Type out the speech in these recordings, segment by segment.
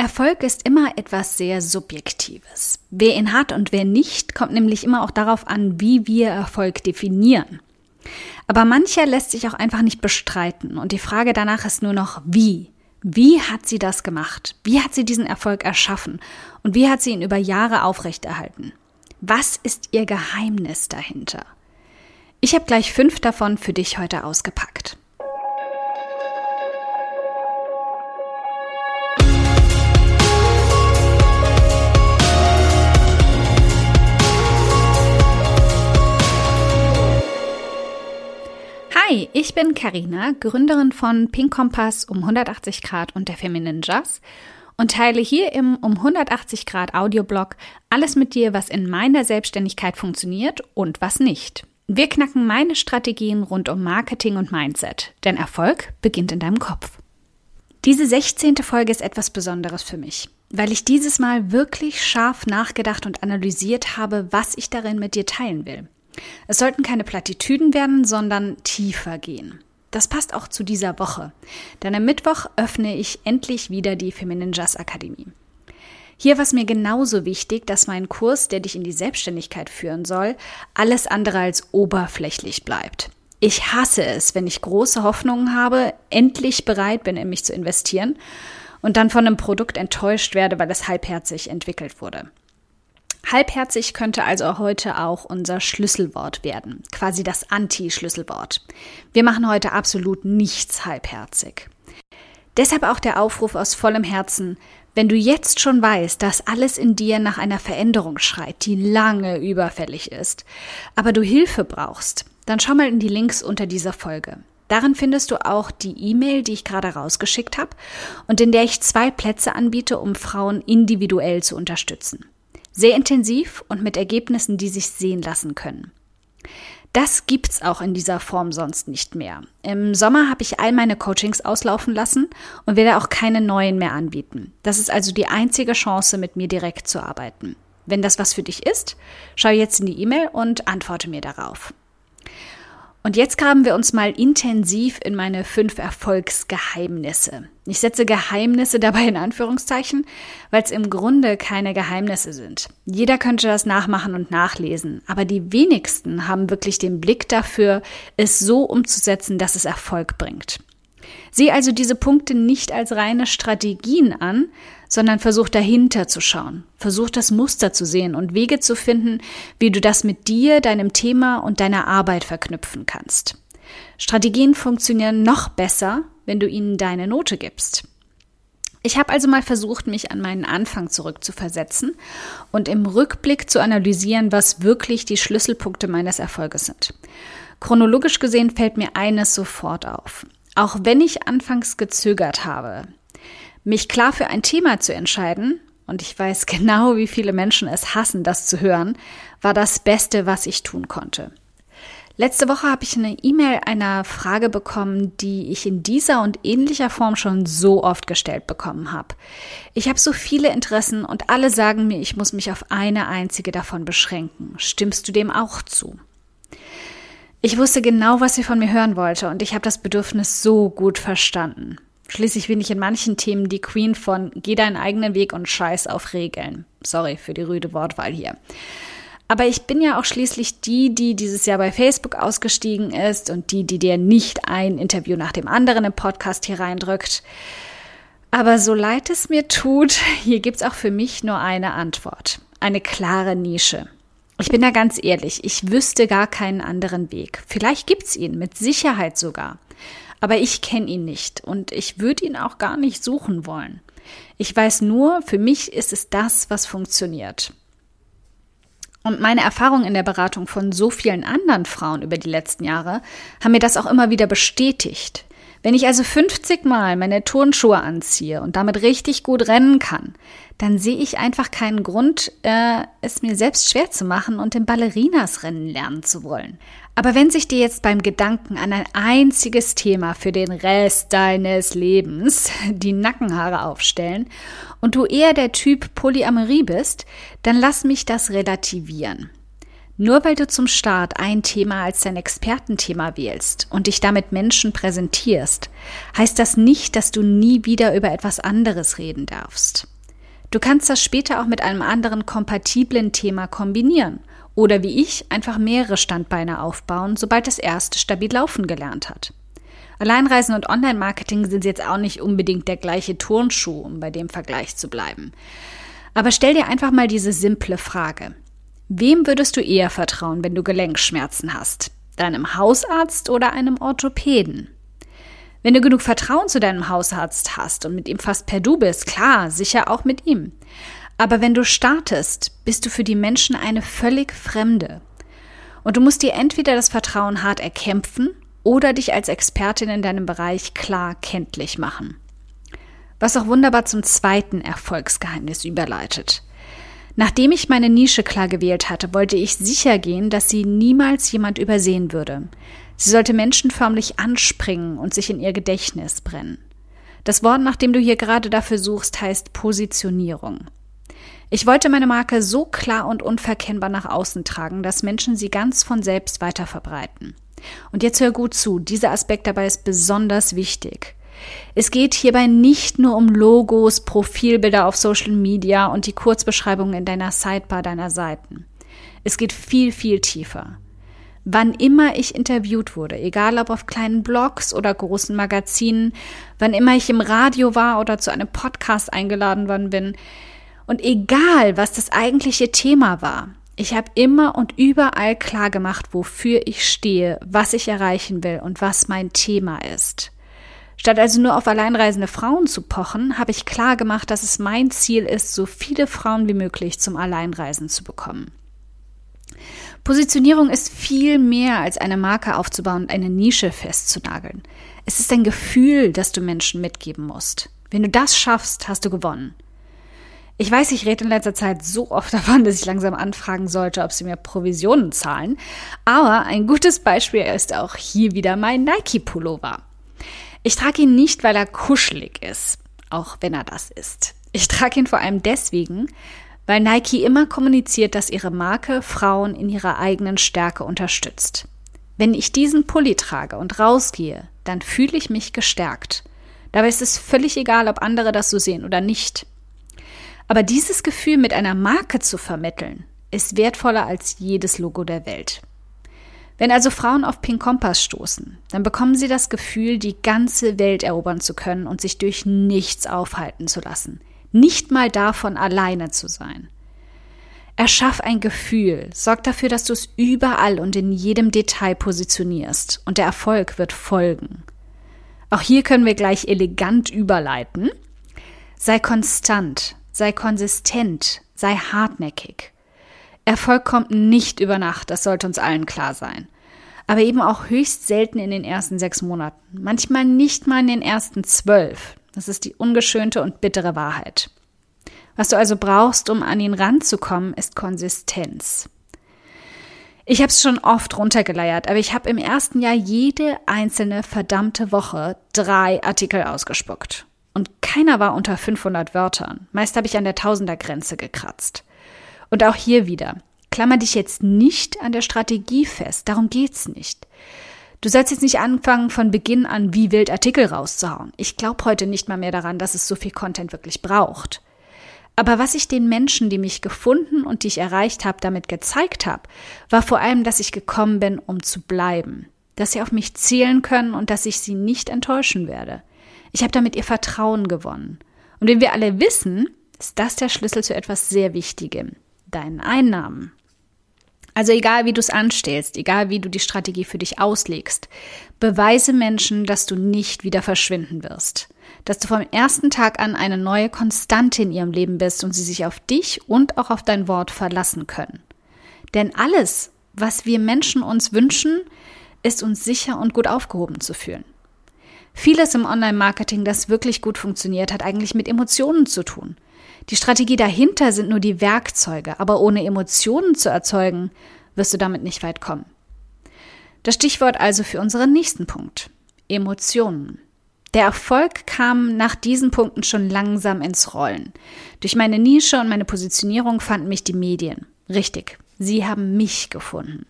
Erfolg ist immer etwas sehr Subjektives. Wer ihn hat und wer nicht, kommt nämlich immer auch darauf an, wie wir Erfolg definieren. Aber mancher lässt sich auch einfach nicht bestreiten und die Frage danach ist nur noch, wie? Wie hat sie das gemacht? Wie hat sie diesen Erfolg erschaffen? Und wie hat sie ihn über Jahre aufrechterhalten? Was ist ihr Geheimnis dahinter? Ich habe gleich fünf davon für dich heute ausgepackt. Hi, ich bin Karina, Gründerin von Pink Kompass um 180 Grad und der Feminine Jazz und teile hier im um 180 Grad Audioblog alles mit dir, was in meiner Selbstständigkeit funktioniert und was nicht. Wir knacken meine Strategien rund um Marketing und Mindset, denn Erfolg beginnt in deinem Kopf. Diese 16. Folge ist etwas Besonderes für mich, weil ich dieses Mal wirklich scharf nachgedacht und analysiert habe, was ich darin mit dir teilen will. Es sollten keine Plattitüden werden, sondern tiefer gehen. Das passt auch zu dieser Woche, denn am Mittwoch öffne ich endlich wieder die Feminine Jazz Akademie. Hier war es mir genauso wichtig, dass mein Kurs, der dich in die Selbstständigkeit führen soll, alles andere als oberflächlich bleibt. Ich hasse es, wenn ich große Hoffnungen habe, endlich bereit bin, in mich zu investieren und dann von einem Produkt enttäuscht werde, weil es halbherzig entwickelt wurde. Halbherzig könnte also heute auch unser Schlüsselwort werden, quasi das Anti-Schlüsselwort. Wir machen heute absolut nichts halbherzig. Deshalb auch der Aufruf aus vollem Herzen, wenn du jetzt schon weißt, dass alles in dir nach einer Veränderung schreit, die lange überfällig ist, aber du Hilfe brauchst, dann schau mal in die Links unter dieser Folge. Darin findest du auch die E-Mail, die ich gerade rausgeschickt habe und in der ich zwei Plätze anbiete, um Frauen individuell zu unterstützen. Sehr intensiv und mit Ergebnissen, die sich sehen lassen können. Das gibt's auch in dieser Form sonst nicht mehr. Im Sommer habe ich all meine Coachings auslaufen lassen und werde auch keine neuen mehr anbieten. Das ist also die einzige Chance, mit mir direkt zu arbeiten. Wenn das was für dich ist, schau jetzt in die E-Mail und antworte mir darauf. Und jetzt graben wir uns mal intensiv in meine fünf Erfolgsgeheimnisse. Ich setze Geheimnisse dabei in Anführungszeichen, weil es im Grunde keine Geheimnisse sind. Jeder könnte das nachmachen und nachlesen, aber die wenigsten haben wirklich den Blick dafür, es so umzusetzen, dass es Erfolg bringt. Sieh also diese Punkte nicht als reine Strategien an, sondern versuch dahinter zu schauen. Versuch das Muster zu sehen und Wege zu finden, wie du das mit dir, deinem Thema und deiner Arbeit verknüpfen kannst. Strategien funktionieren noch besser, wenn du ihnen deine Note gibst. Ich habe also mal versucht, mich an meinen Anfang zurückzuversetzen und im Rückblick zu analysieren, was wirklich die Schlüsselpunkte meines Erfolges sind. Chronologisch gesehen fällt mir eines sofort auf. Auch wenn ich anfangs gezögert habe, mich klar für ein Thema zu entscheiden, und ich weiß genau, wie viele Menschen es hassen, das zu hören, war das Beste, was ich tun konnte. Letzte Woche habe ich eine E-Mail einer Frage bekommen, die ich in dieser und ähnlicher Form schon so oft gestellt bekommen habe. Ich habe so viele Interessen und alle sagen mir, ich muss mich auf eine einzige davon beschränken. Stimmst du dem auch zu? Ich wusste genau, was sie von mir hören wollte und ich habe das Bedürfnis so gut verstanden. Schließlich bin ich in manchen Themen die Queen von Geh deinen eigenen Weg und scheiß auf Regeln. Sorry für die rüde Wortwahl hier. Aber ich bin ja auch schließlich die, die dieses Jahr bei Facebook ausgestiegen ist und die, die dir nicht ein Interview nach dem anderen im Podcast hier reindrückt. Aber so leid es mir tut, hier gibt's auch für mich nur eine Antwort. Eine klare Nische. Ich bin da ganz ehrlich, ich wüsste gar keinen anderen Weg. Vielleicht gibt's ihn, mit Sicherheit sogar. Aber ich kenne ihn nicht und ich würde ihn auch gar nicht suchen wollen. Ich weiß nur, für mich ist es das, was funktioniert. Und meine Erfahrungen in der Beratung von so vielen anderen Frauen über die letzten Jahre haben mir das auch immer wieder bestätigt. Wenn ich also 50 Mal meine Turnschuhe anziehe und damit richtig gut rennen kann, dann sehe ich einfach keinen Grund, äh, es mir selbst schwer zu machen und im Ballerinas rennen lernen zu wollen. Aber wenn sich dir jetzt beim Gedanken an ein einziges Thema für den Rest deines Lebens die Nackenhaare aufstellen und du eher der Typ Polyamorie bist, dann lass mich das relativieren. Nur weil du zum Start ein Thema als dein Expertenthema wählst und dich damit Menschen präsentierst, heißt das nicht, dass du nie wieder über etwas anderes reden darfst. Du kannst das später auch mit einem anderen kompatiblen Thema kombinieren oder wie ich einfach mehrere Standbeine aufbauen, sobald das erste stabil laufen gelernt hat. Alleinreisen und Online-Marketing sind jetzt auch nicht unbedingt der gleiche Turnschuh, um bei dem Vergleich zu bleiben. Aber stell dir einfach mal diese simple Frage. Wem würdest du eher vertrauen, wenn du Gelenkschmerzen hast? Deinem Hausarzt oder einem Orthopäden? Wenn du genug Vertrauen zu deinem Hausarzt hast und mit ihm fast per Du bist, klar, sicher auch mit ihm. Aber wenn du startest, bist du für die Menschen eine völlig Fremde. Und du musst dir entweder das Vertrauen hart erkämpfen oder dich als Expertin in deinem Bereich klar kenntlich machen. Was auch wunderbar zum zweiten Erfolgsgeheimnis überleitet. Nachdem ich meine Nische klar gewählt hatte, wollte ich sicher gehen, dass sie niemals jemand übersehen würde. Sie sollte Menschen förmlich anspringen und sich in ihr Gedächtnis brennen. Das Wort, nach dem du hier gerade dafür suchst, heißt Positionierung. Ich wollte meine Marke so klar und unverkennbar nach außen tragen, dass Menschen sie ganz von selbst weiterverbreiten. Und jetzt hör gut zu, dieser Aspekt dabei ist besonders wichtig. Es geht hierbei nicht nur um Logos, Profilbilder auf Social Media und die Kurzbeschreibungen in deiner Sidebar deiner Seiten. Es geht viel, viel tiefer. Wann immer ich interviewt wurde, egal ob auf kleinen Blogs oder großen Magazinen, wann immer ich im Radio war oder zu einem Podcast eingeladen worden bin, und egal, was das eigentliche Thema war, ich habe immer und überall klar gemacht, wofür ich stehe, was ich erreichen will und was mein Thema ist. Statt also nur auf alleinreisende Frauen zu pochen, habe ich klar gemacht, dass es mein Ziel ist, so viele Frauen wie möglich zum Alleinreisen zu bekommen. Positionierung ist viel mehr als eine Marke aufzubauen und eine Nische festzunageln. Es ist ein Gefühl, das du Menschen mitgeben musst. Wenn du das schaffst, hast du gewonnen. Ich weiß, ich rede in letzter Zeit so oft davon, dass ich langsam anfragen sollte, ob sie mir Provisionen zahlen. Aber ein gutes Beispiel ist auch hier wieder mein Nike-Pullover. Ich trage ihn nicht, weil er kuschelig ist, auch wenn er das ist. Ich trage ihn vor allem deswegen, weil Nike immer kommuniziert, dass ihre Marke Frauen in ihrer eigenen Stärke unterstützt. Wenn ich diesen Pulli trage und rausgehe, dann fühle ich mich gestärkt. Dabei ist es völlig egal, ob andere das so sehen oder nicht. Aber dieses Gefühl mit einer Marke zu vermitteln, ist wertvoller als jedes Logo der Welt. Wenn also Frauen auf Pink Kompass stoßen, dann bekommen sie das Gefühl, die ganze Welt erobern zu können und sich durch nichts aufhalten zu lassen. Nicht mal davon alleine zu sein. Erschaff ein Gefühl, sorg dafür, dass du es überall und in jedem Detail positionierst und der Erfolg wird folgen. Auch hier können wir gleich elegant überleiten. Sei konstant, sei konsistent, sei hartnäckig. Erfolg kommt nicht über Nacht, das sollte uns allen klar sein. Aber eben auch höchst selten in den ersten sechs Monaten. Manchmal nicht mal in den ersten zwölf. Das ist die ungeschönte und bittere Wahrheit. Was du also brauchst, um an ihn ranzukommen, ist Konsistenz. Ich habe es schon oft runtergeleiert, aber ich habe im ersten Jahr jede einzelne verdammte Woche drei Artikel ausgespuckt. Und keiner war unter 500 Wörtern. Meist habe ich an der Tausendergrenze gekratzt. Und auch hier wieder, klammer dich jetzt nicht an der Strategie fest, darum geht's nicht. Du sollst jetzt nicht anfangen, von Beginn an wie wild Artikel rauszuhauen. Ich glaube heute nicht mal mehr daran, dass es so viel Content wirklich braucht. Aber was ich den Menschen, die mich gefunden und die ich erreicht habe, damit gezeigt habe, war vor allem, dass ich gekommen bin, um zu bleiben. Dass sie auf mich zählen können und dass ich sie nicht enttäuschen werde. Ich habe damit ihr Vertrauen gewonnen. Und wenn wir alle wissen, ist das der Schlüssel zu etwas sehr Wichtigem deinen Einnahmen. Also egal wie du es anstellst, egal wie du die Strategie für dich auslegst, beweise Menschen, dass du nicht wieder verschwinden wirst. Dass du vom ersten Tag an eine neue Konstante in ihrem Leben bist und sie sich auf dich und auch auf dein Wort verlassen können. Denn alles, was wir Menschen uns wünschen, ist uns sicher und gut aufgehoben zu fühlen. Vieles im Online-Marketing, das wirklich gut funktioniert, hat eigentlich mit Emotionen zu tun. Die Strategie dahinter sind nur die Werkzeuge, aber ohne Emotionen zu erzeugen, wirst du damit nicht weit kommen. Das Stichwort also für unseren nächsten Punkt. Emotionen. Der Erfolg kam nach diesen Punkten schon langsam ins Rollen. Durch meine Nische und meine Positionierung fanden mich die Medien. Richtig. Sie haben mich gefunden.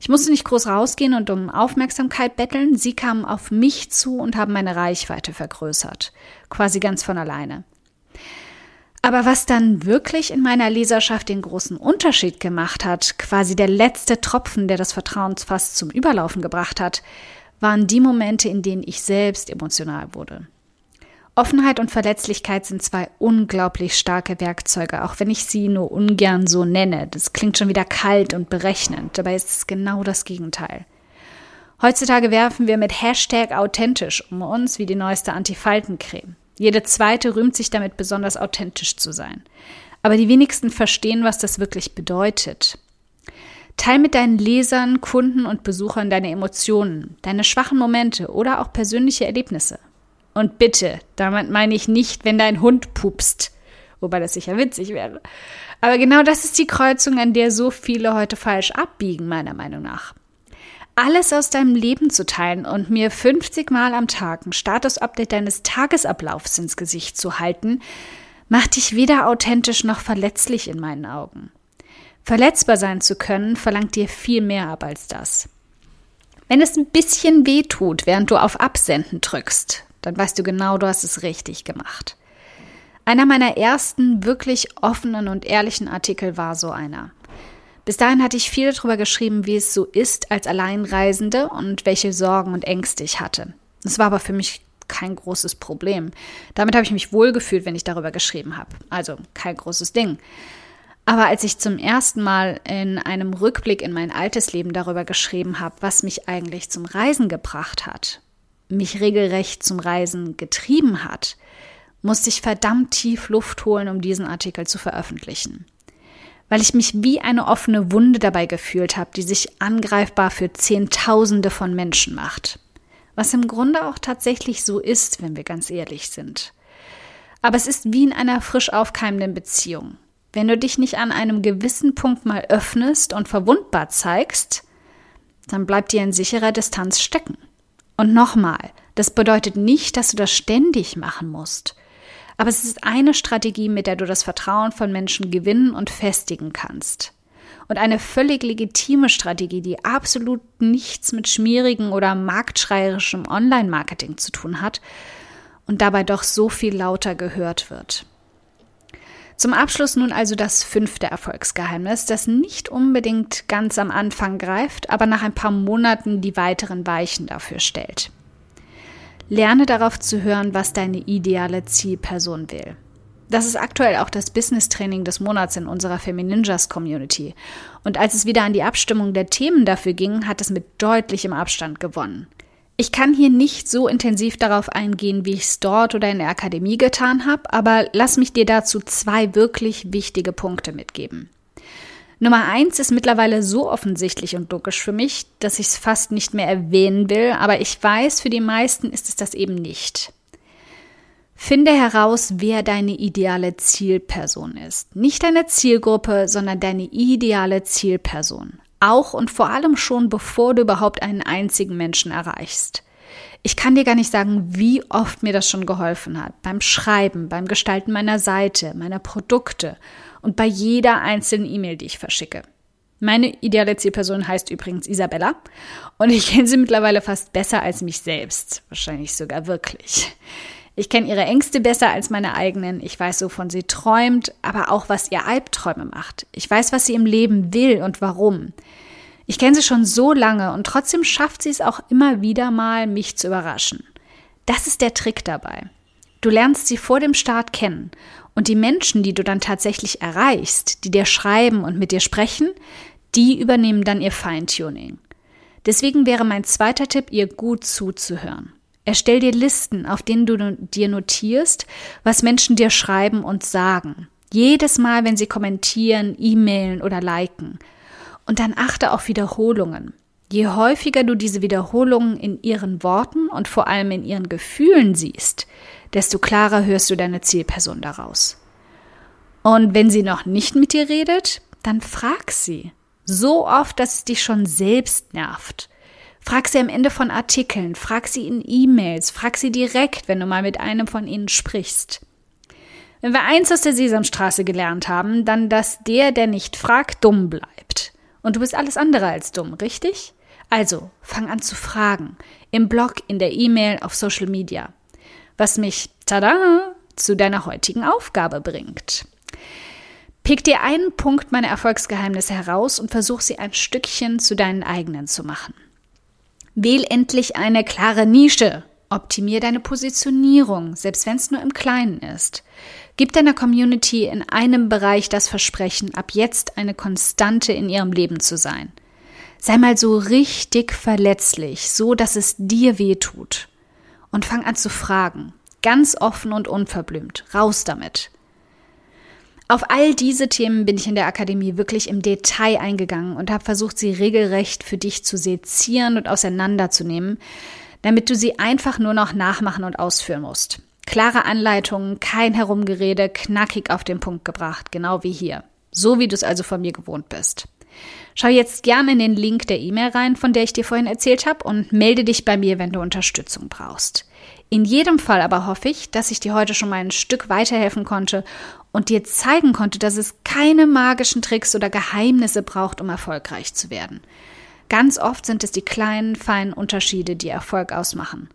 Ich musste nicht groß rausgehen und um Aufmerksamkeit betteln. Sie kamen auf mich zu und haben meine Reichweite vergrößert. Quasi ganz von alleine. Aber was dann wirklich in meiner Leserschaft den großen Unterschied gemacht hat, quasi der letzte Tropfen, der das Vertrauensfass zum Überlaufen gebracht hat, waren die Momente, in denen ich selbst emotional wurde. Offenheit und Verletzlichkeit sind zwei unglaublich starke Werkzeuge, auch wenn ich sie nur ungern so nenne. Das klingt schon wieder kalt und berechnend, dabei ist es genau das Gegenteil. Heutzutage werfen wir mit Hashtag authentisch um uns wie die neueste Antifaltencreme. Jede zweite rühmt sich damit besonders authentisch zu sein. Aber die wenigsten verstehen, was das wirklich bedeutet. Teil mit deinen Lesern, Kunden und Besuchern deine Emotionen, deine schwachen Momente oder auch persönliche Erlebnisse. Und bitte, damit meine ich nicht, wenn dein Hund pupst, wobei das sicher witzig wäre. Aber genau das ist die Kreuzung, an der so viele heute falsch abbiegen, meiner Meinung nach. Alles aus deinem Leben zu teilen und mir 50 Mal am Tag ein Status-Update deines Tagesablaufs ins Gesicht zu halten, macht dich weder authentisch noch verletzlich in meinen Augen. Verletzbar sein zu können, verlangt dir viel mehr ab als das. Wenn es ein bisschen weh tut, während du auf Absenden drückst, dann weißt du genau, du hast es richtig gemacht. Einer meiner ersten wirklich offenen und ehrlichen Artikel war so einer. Bis dahin hatte ich viel darüber geschrieben, wie es so ist als Alleinreisende und welche Sorgen und Ängste ich hatte. Es war aber für mich kein großes Problem. Damit habe ich mich wohlgefühlt, wenn ich darüber geschrieben habe. Also kein großes Ding. Aber als ich zum ersten Mal in einem Rückblick in mein altes Leben darüber geschrieben habe, was mich eigentlich zum Reisen gebracht hat, mich regelrecht zum Reisen getrieben hat, musste ich verdammt tief Luft holen, um diesen Artikel zu veröffentlichen. Weil ich mich wie eine offene Wunde dabei gefühlt habe, die sich angreifbar für Zehntausende von Menschen macht. Was im Grunde auch tatsächlich so ist, wenn wir ganz ehrlich sind. Aber es ist wie in einer frisch aufkeimenden Beziehung. Wenn du dich nicht an einem gewissen Punkt mal öffnest und verwundbar zeigst, dann bleibt dir in sicherer Distanz stecken. Und nochmal, das bedeutet nicht, dass du das ständig machen musst. Aber es ist eine Strategie, mit der du das Vertrauen von Menschen gewinnen und festigen kannst. Und eine völlig legitime Strategie, die absolut nichts mit schmierigen oder marktschreierischem Online-Marketing zu tun hat und dabei doch so viel lauter gehört wird. Zum Abschluss nun also das fünfte Erfolgsgeheimnis, das nicht unbedingt ganz am Anfang greift, aber nach ein paar Monaten die weiteren Weichen dafür stellt. Lerne darauf zu hören, was deine ideale Zielperson will. Das ist aktuell auch das Business-Training des Monats in unserer Femininjas Community. Und als es wieder an die Abstimmung der Themen dafür ging, hat es mit deutlichem Abstand gewonnen. Ich kann hier nicht so intensiv darauf eingehen, wie ich es dort oder in der Akademie getan habe, aber lass mich dir dazu zwei wirklich wichtige Punkte mitgeben. Nummer eins ist mittlerweile so offensichtlich und logisch für mich, dass ich es fast nicht mehr erwähnen will, aber ich weiß, für die meisten ist es das eben nicht. Finde heraus, wer deine ideale Zielperson ist. Nicht deine Zielgruppe, sondern deine ideale Zielperson. Auch und vor allem schon, bevor du überhaupt einen einzigen Menschen erreichst. Ich kann dir gar nicht sagen, wie oft mir das schon geholfen hat. Beim Schreiben, beim Gestalten meiner Seite, meiner Produkte und bei jeder einzelnen E-Mail, die ich verschicke. Meine ideale Zielperson heißt übrigens Isabella und ich kenne sie mittlerweile fast besser als mich selbst. Wahrscheinlich sogar wirklich. Ich kenne ihre Ängste besser als meine eigenen. Ich weiß, wovon sie träumt, aber auch, was ihr Albträume macht. Ich weiß, was sie im Leben will und warum. Ich kenne sie schon so lange und trotzdem schafft sie es auch immer wieder mal, mich zu überraschen. Das ist der Trick dabei. Du lernst sie vor dem Start kennen und die Menschen, die du dann tatsächlich erreichst, die dir schreiben und mit dir sprechen, die übernehmen dann ihr Feintuning. Deswegen wäre mein zweiter Tipp, ihr gut zuzuhören. Erstell dir Listen, auf denen du dir notierst, was Menschen dir schreiben und sagen. Jedes Mal, wenn sie kommentieren, e-mailen oder liken. Und dann achte auf Wiederholungen. Je häufiger du diese Wiederholungen in ihren Worten und vor allem in ihren Gefühlen siehst, desto klarer hörst du deine Zielperson daraus. Und wenn sie noch nicht mit dir redet, dann frag sie. So oft, dass es dich schon selbst nervt. Frag sie am Ende von Artikeln, frag sie in E-Mails, frag sie direkt, wenn du mal mit einem von ihnen sprichst. Wenn wir eins aus der Sesamstraße gelernt haben, dann, dass der, der nicht fragt, dumm bleibt. Und du bist alles andere als dumm, richtig? Also, fang an zu fragen. Im Blog, in der E-Mail, auf Social Media. Was mich, tada, zu deiner heutigen Aufgabe bringt. Pick dir einen Punkt meiner Erfolgsgeheimnisse heraus und versuch sie ein Stückchen zu deinen eigenen zu machen. Wähl endlich eine klare Nische. Optimier deine Positionierung, selbst wenn es nur im Kleinen ist. Gib deiner Community in einem Bereich das Versprechen, ab jetzt eine Konstante in ihrem Leben zu sein. Sei mal so richtig verletzlich, so dass es dir weh tut. Und fang an zu fragen. Ganz offen und unverblümt. Raus damit. Auf all diese Themen bin ich in der Akademie wirklich im Detail eingegangen und habe versucht, sie regelrecht für dich zu sezieren und auseinanderzunehmen, damit du sie einfach nur noch nachmachen und ausführen musst. Klare Anleitungen, kein Herumgerede, knackig auf den Punkt gebracht, genau wie hier. So wie du es also von mir gewohnt bist. Schau jetzt gerne in den Link der E-Mail rein, von der ich dir vorhin erzählt habe, und melde dich bei mir, wenn du Unterstützung brauchst. In jedem Fall aber hoffe ich, dass ich dir heute schon mal ein Stück weiterhelfen konnte und dir zeigen konnte, dass es keine magischen Tricks oder Geheimnisse braucht, um erfolgreich zu werden. Ganz oft sind es die kleinen, feinen Unterschiede, die Erfolg ausmachen.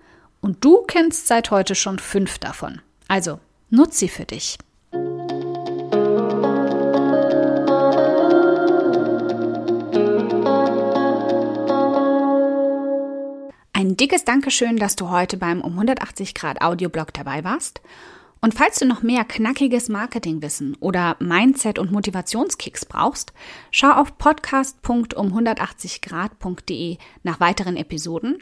Und du kennst seit heute schon fünf davon. Also, nutz sie für dich. Ein dickes Dankeschön, dass du heute beim um 180 Grad Audioblog dabei warst. Und falls du noch mehr knackiges Marketingwissen oder Mindset- und Motivationskicks brauchst, schau auf podcast.um180grad.de nach weiteren Episoden